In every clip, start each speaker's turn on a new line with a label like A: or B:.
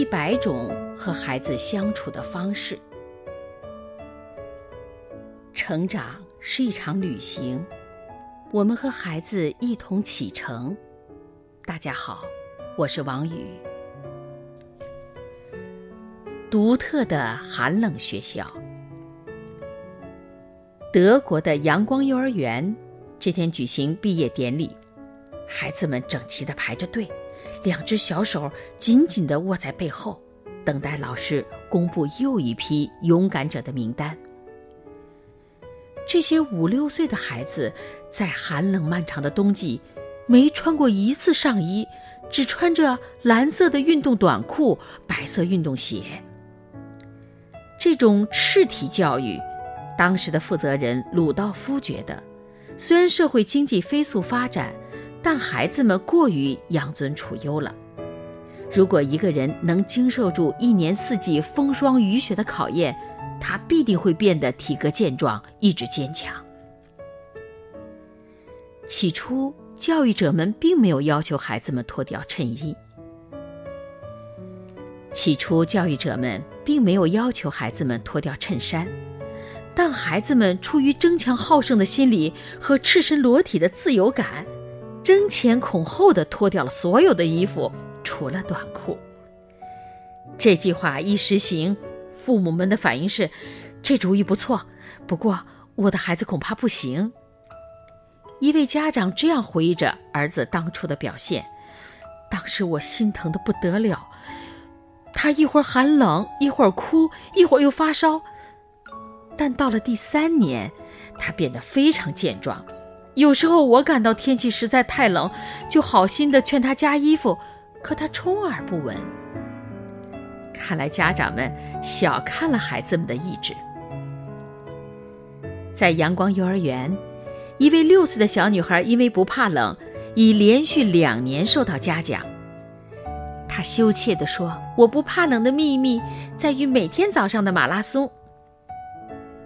A: 一百种和孩子相处的方式。成长是一场旅行，我们和孩子一同启程。大家好，我是王宇。独特的寒冷学校，德国的阳光幼儿园这天举行毕业典礼，孩子们整齐的排着队。两只小手紧紧地握在背后，等待老师公布又一批勇敢者的名单。这些五六岁的孩子，在寒冷漫长的冬季，没穿过一次上衣，只穿着蓝色的运动短裤、白色运动鞋。这种赤体教育，当时的负责人鲁道夫觉得，虽然社会经济飞速发展。但孩子们过于养尊处优了。如果一个人能经受住一年四季风霜雨雪的考验，他必定会变得体格健壮、意志坚强。起初，教育者们并没有要求孩子们脱掉衬衣。起初，教育者们并没有要求孩子们脱掉衬衫，但孩子们出于争强好胜的心理和赤身裸体的自由感。争前恐后的脱掉了所有的衣服，除了短裤。这计划一实行，父母们的反应是：这主意不错，不过我的孩子恐怕不行。一位家长这样回忆着儿子当初的表现：当时我心疼的不得了，他一会儿喊冷，一会儿哭，一会儿又发烧。但到了第三年，他变得非常健壮。有时候我感到天气实在太冷，就好心的劝他加衣服，可他充耳不闻。看来家长们小看了孩子们的意志。在阳光幼儿园，一位六岁的小女孩因为不怕冷，已连续两年受到嘉奖。她羞怯地说：“我不怕冷的秘密在于每天早上的马拉松。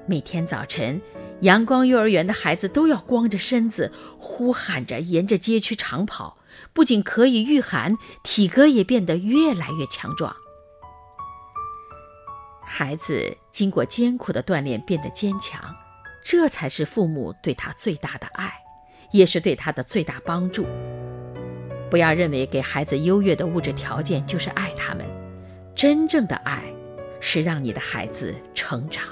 A: 每天早晨。”阳光幼儿园的孩子都要光着身子，呼喊着沿着街区长跑，不仅可以御寒，体格也变得越来越强壮。孩子经过艰苦的锻炼变得坚强，这才是父母对他最大的爱，也是对他的最大帮助。不要认为给孩子优越的物质条件就是爱他们，真正的爱，是让你的孩子成长。